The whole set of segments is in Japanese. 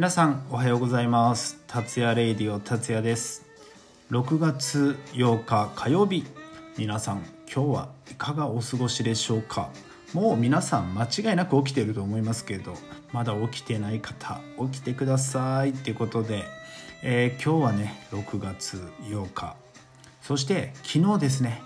皆さんおはようございます。達也レイディオ達也です。6月8日火曜日。皆さん今日はいかがお過ごしでしょうか？もう皆さん間違いなく起きてると思いますけどまだ起きてない方起きてください。っていうことで、えー、今日はね6月8日。そして昨日ですね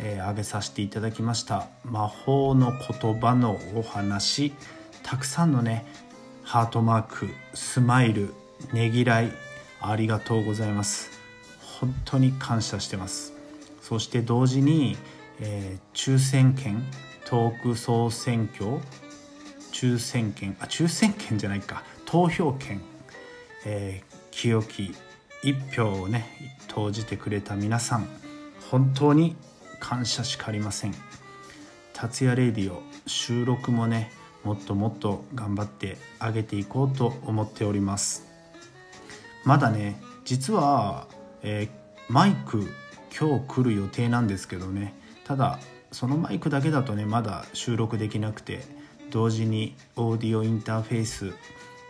えー、挙げさせていただきました魔法の言葉のお話。たくさんのねハートマークスマイルねぎらいありがとうございます。本当に感謝してます。そして同時に、えー、抽選券トーク総選挙抽選券あ抽選券じゃないか。投票券、えー、清き一票をね投じてくれた皆さん本当に感謝しかありません。達也レディオ収録もねもっともっと頑張ってあげていこうと思っております。まだね実は、えー、マイク今日来る予定なんですけどね。ただそのマイクだけだとねまだ収録できなくて同時にオーディオインターフェース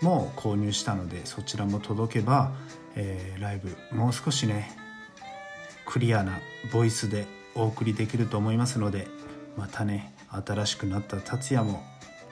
も購入したのでそちらも届けば、えー、ライブもう少しねクリアなボイスでお送りできると思いますのでまたね新しくなった達也も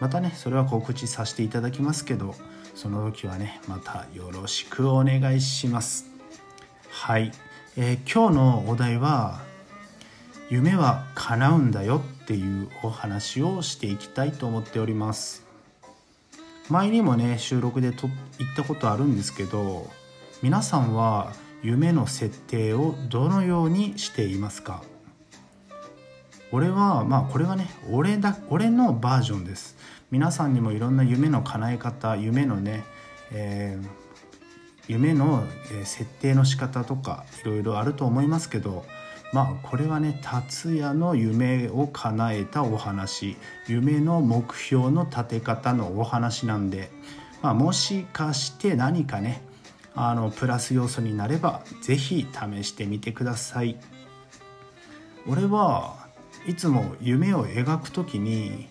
またねそれは告知させていただきますけどその時はねまたよろしくお願いします。はい、えー、今日のお題は夢は叶うんだよっていうお話をしていきたいと思っております。前にもね収録でと言ったことあるんですけど皆さんは夢の設定をどのようにしていますか？俺はまあこれはね俺だ俺のバージョンです皆さんにもいろんな夢の叶え方夢のね、えー、夢の設定の仕方とかいろいろあると思いますけどまあこれはね達也の夢を叶えたお話夢の目標の立て方のお話なんで、まあ、もしかして何かねあのプラス要素になれば是非試してみてください。俺はいつも夢を描く時に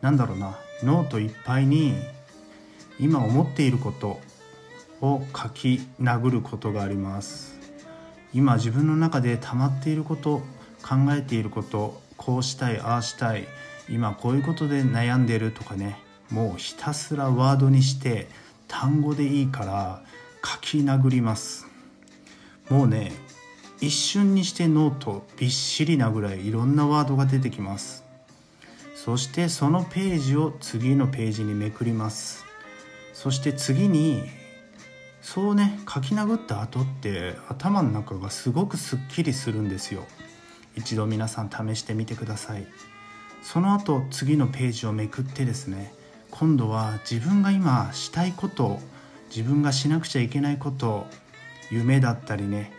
何だろうなノートいっぱいに今思っていることを書き殴ることがあります。今自分の中で溜まっていること考えていることこうしたいああしたい今こういうことで悩んでるとかねもうひたすらワードにして単語でいいから書き殴ります。もうね一瞬にしてノートびっしりなぐらいいろんなワードが出てきます。そしてそのページを次のページにめくります。そして次にそうね書き殴った後って頭の中がすごくすっきりするんですよ。一度皆さん試してみてください。その後次のページをめくってですね今度は自分が今したいこと自分がしなくちゃいけないこと夢だったりね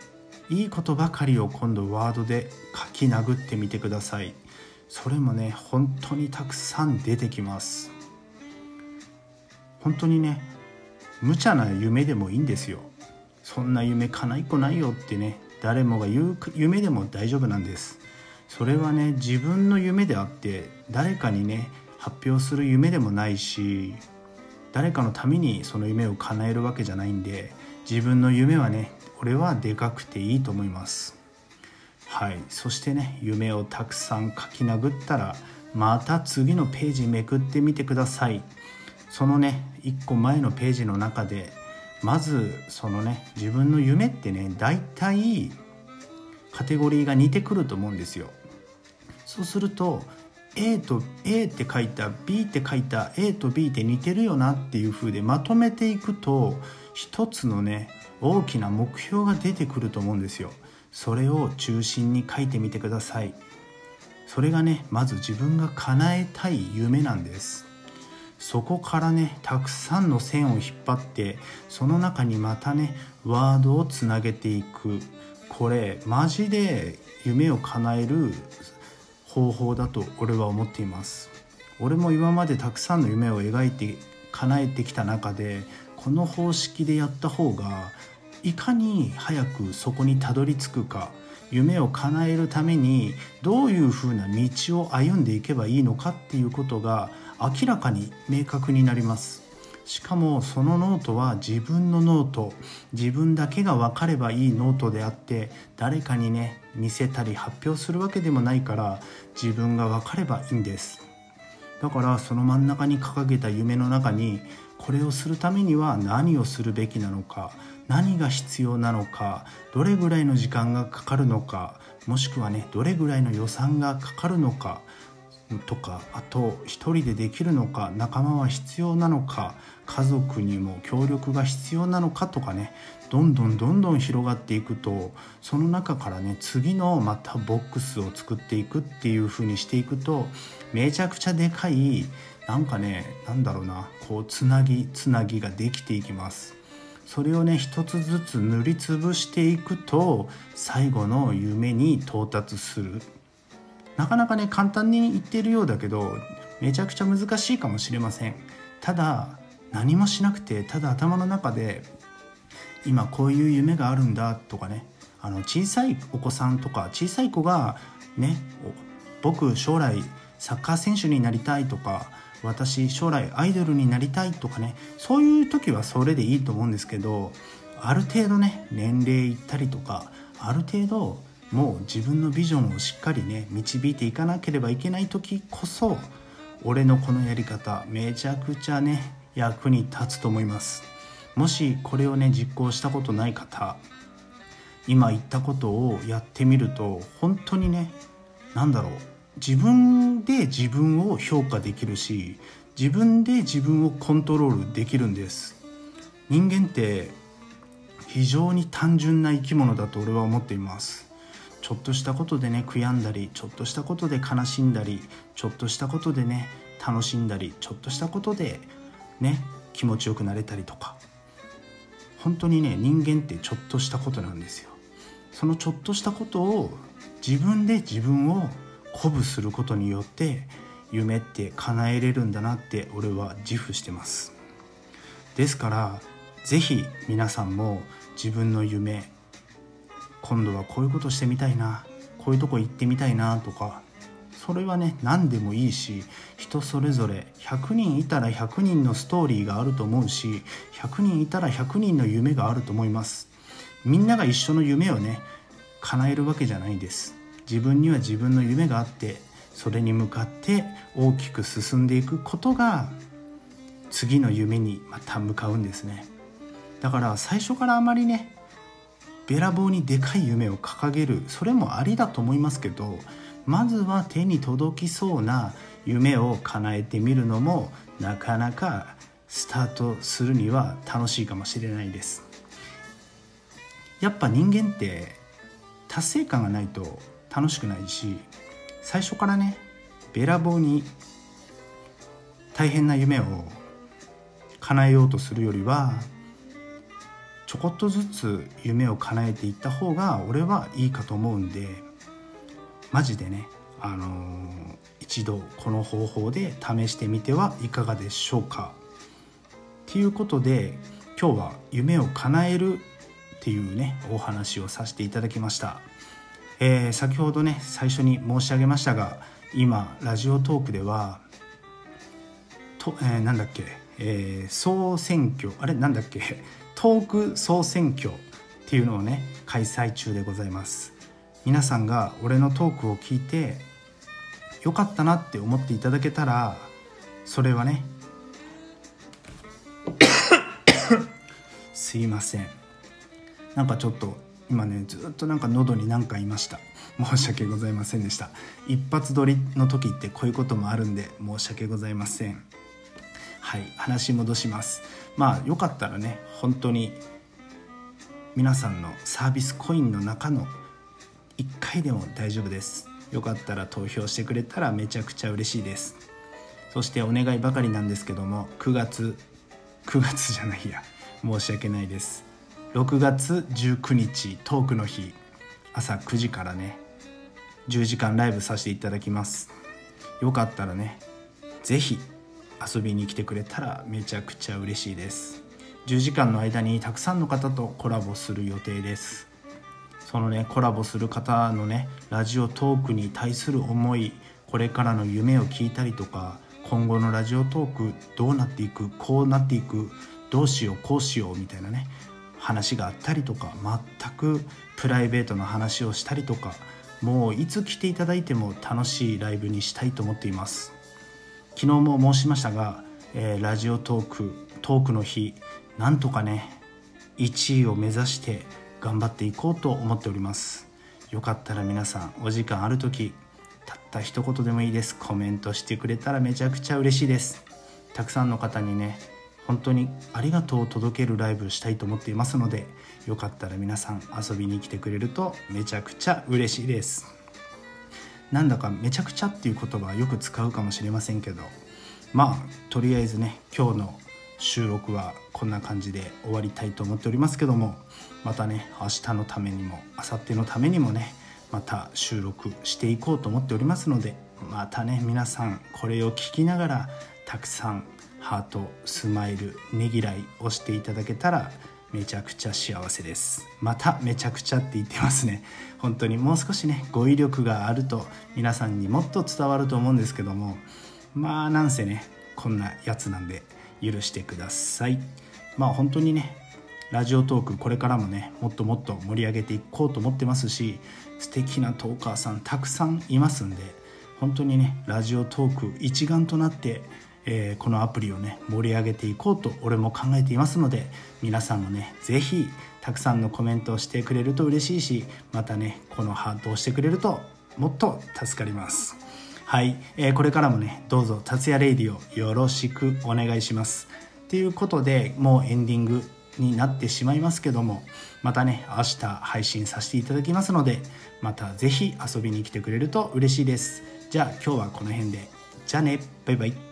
いいことばかりを今度ワードで書き殴ってみてください。それもね本当にたくさん出てきます。本当にね無茶な夢でもいいんですよ。そんな夢叶いっこないよってね誰もが言う夢でも大丈夫なんです。それはね自分の夢であって誰かにね発表する夢でもないし誰かのためにその夢を叶えるわけじゃないんで自分の夢はね俺はでかくていいと思います。はい。そしてね夢をたくさん書き殴ったらまた次のページめくってみてください。そのね1個前のページの中でまずそのね自分の夢ってね大体カテゴリーが似てくると思うんですよ。そうすると A と A って書いた B って書いた A と B って似てるよなっていう風でまとめていくと一つのね大きな目標が出てくると思うんですよ。それを中心に書いてみてください。それがねまず自分が叶えたい夢なんです。そこからねたくさんの線を引っ張ってその中にまたねワードをつなげていく。これマジで夢を叶える方法だと俺は思っています。俺も今までたくさんの夢を描いて叶えてきた中でこの方式でやった方がいかに早くそこにたどり着くか夢を叶えるためにどういうふうな道を歩んでいけばいいのかっていうことが明らかに明確になります。しかもそのノートは自分のノート自分だけが分かればいいノートであって誰かにね見せたり発表するわけでもないから自分が分かればいいんです。だからその真ん中に掲げた夢の中にこれをするためには何をするべきなのか何が必要なのかどれぐらいの時間がかかるのかもしくはねどれぐらいの予算がかかるのかとかあと一人でできるのか仲間は必要なのか家族にも協力が必要なのかとかねどんどんどんどん広がっていくとその中からね次のまたボックスを作っていくっていう風にしていくとめちゃくちゃでかいなんかねなんだろうなこうつなぎつなぎができていきます。それをね一つずつ塗りつぶしていくと最後の夢に到達する。なかなかね簡単に言ってるようだけどめちゃくちゃ難しいかもしれません。ただ何もしなくてただ頭の中で今こういう夢があるんだとかねあの小さいお子さんとか小さい子がね僕将来サッカー選手になりたいとか私将来アイドルになりたいとかねそういう時はそれでいいと思うんですけどある程度ね年齢いったりとかある程度もう自分のビジョンをしっかりね導いていかなければいけない時こそ俺のこのやり方めちゃくちゃね役に立つと思います。もしこれをね実行したことない方今言ったことをやってみると本当にね何だろう。自分で自分を評価できるし自分で自分をコントロールできるんです。人間って非常に単純な生き物だと俺は思っています。ちょっとしたことでね悔やんだりちょっとしたことで悲しんだりちょっとしたことでね楽しんだりちょっとしたことでね気持ちよくなれたりとか本当にね人間ってちょっとしたことなんですよ。そのちょっとしたことを自分で自分を鼓舞することによって夢って叶えれるんだなって俺は自負してます。ですから是非皆さんも自分の夢今度はこういうことしてみたいなこういうとこ行ってみたいなとかそれはね何でもいいし人それぞれ100人いたら100人のストーリーがあると思うし100人いたら100人の夢があると思います。みんなが一緒の夢をね叶えるわけじゃないんです。自分には自分の夢があってそれに向かって大きく進んでいくことが次の夢にまた向かうんですね。だから最初からあまりねべらぼうにでかい夢を掲げる。それもありだと思いますけどまずは手に届きそうな夢を叶えてみるのもなかなかスタートするには楽しいかもしれないです。やっぱ人間って達成感がないと楽しくないし最初からねべらぼうに大変な夢を叶えようとするよりはちょこっとずつ夢を叶えていった方が俺はいいかと思うんでマジでね、あのー、一度この方法で試してみてはいかがでしょうか。ということで今日は夢を叶えるっていうねお話をさせていただきました。えー、先ほどね最初に申し上げましたが今ラジオトークではと、えー、なんだっけ、えー、総選挙あれなんだっけトーク総選挙っていうのをね開催中でございます。皆さんが俺のトークを聞いてよかったなって思っていただけたらそれはね すいません。なんかちょっと今ねずっとなんか喉に何かいました。申し訳ございませんでした。一発撮りの時ってこういうこともあるんで申し訳ございません。はい話戻します。まあよかったらね本当に皆さんのサービスコインの中の1回でも大丈夫です。よかったら投票してくれたらめちゃくちゃ嬉しいです。そしてお願いばかりなんですけども9月9月じゃないや。申し訳ないです。6月19日トークの日。朝9時からね10時間ライブさせていただきます。よかったらね是非遊びに来てくれたらめちゃくちゃ嬉しいです。10時間の間にたくさんの方とコラボする予定です。そのねコラボする方のねラジオトークに対する思いこれからの夢を聞いたりとか今後のラジオトークどうなっていくこうなっていくどうしようこうしようみたいなね話があったりとか全くプライベートな話をしたりとかもういつ来ていただいても楽しいライブにしたいと思っています。昨日も申しましたが、えー、ラジオトークトークの日なんとかね1位を目指して頑張っていこうと思っております。よかったら皆さんお時間ある時たった一言でもいいです。コメントしてくれたらめちゃくちゃ嬉しいです。たくさんの方にね本当にありがとうを届けるライブしたいと思っていますのでよかったら皆さん遊びに来てくれるとめちゃくちゃ嬉しいです。なんだかめちゃくちゃっていう言葉はよく使うかもしれませんけどまあとりあえずね今日の収録はこんな感じで終わりたいと思っておりますけどもまたね明日のためにも明後日のためにもねまた収録していこうと思っておりますのでまたね皆さんこれを聞きながらたくさんハートスマイルねぎらいをしていただけたらめちゃくちゃ幸せです。まためちゃくちゃって言ってますね。本当にもう少しね語彙力があると皆さんにもっと伝わると思うんですけどもまあなんせねこんなやつなんで許してください。まあ本当にねラジオトークこれからもねもっともっと盛り上げていこうと思ってますし素敵なトーカーさんたくさんいますんで本当にねラジオトーク一丸となってえー、このアプリをね盛り上げていこうと俺も考えていますので皆さんもね是非たくさんのコメントをしてくれると嬉しいしまたねこのハートをしてくれるともっと助かります。はい、えー、これからもねどうぞ達也レイディオよろしくお願いします。ということでもうエンディングになってしまいますけどもまたね明日配信させていただきますのでまた是非遊びに来てくれると嬉しいです。じゃあ今日はこの辺で。じゃあね。バイバイ。